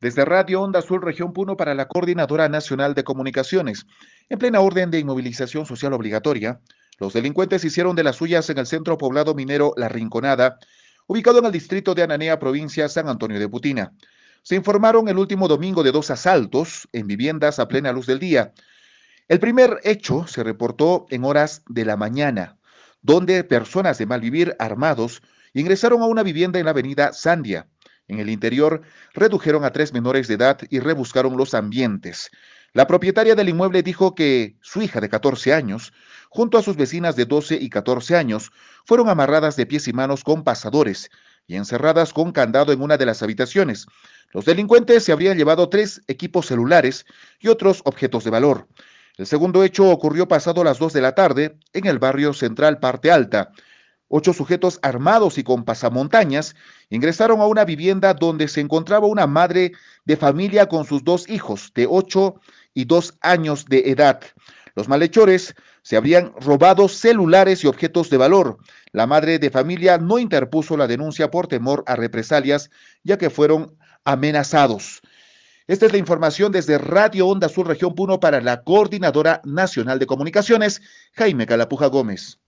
Desde Radio Onda Azul Región Puno para la Coordinadora Nacional de Comunicaciones. En plena orden de inmovilización social obligatoria, los delincuentes hicieron de las suyas en el centro poblado minero La Rinconada, ubicado en el distrito de Ananea, provincia San Antonio de Putina. Se informaron el último domingo de dos asaltos en viviendas a plena luz del día. El primer hecho se reportó en horas de la mañana, donde personas de mal vivir armados ingresaron a una vivienda en la avenida Sandia. En el interior, redujeron a tres menores de edad y rebuscaron los ambientes. La propietaria del inmueble dijo que su hija de 14 años, junto a sus vecinas de 12 y 14 años, fueron amarradas de pies y manos con pasadores y encerradas con candado en una de las habitaciones. Los delincuentes se habrían llevado tres equipos celulares y otros objetos de valor. El segundo hecho ocurrió pasado las 2 de la tarde en el barrio Central Parte Alta. Ocho sujetos armados y con pasamontañas ingresaron a una vivienda donde se encontraba una madre de familia con sus dos hijos de 8 y 2 años de edad. Los malhechores se habrían robado celulares y objetos de valor. La madre de familia no interpuso la denuncia por temor a represalias, ya que fueron amenazados. Esta es la información desde Radio Onda Sur Región Puno para la Coordinadora Nacional de Comunicaciones, Jaime Calapuja Gómez.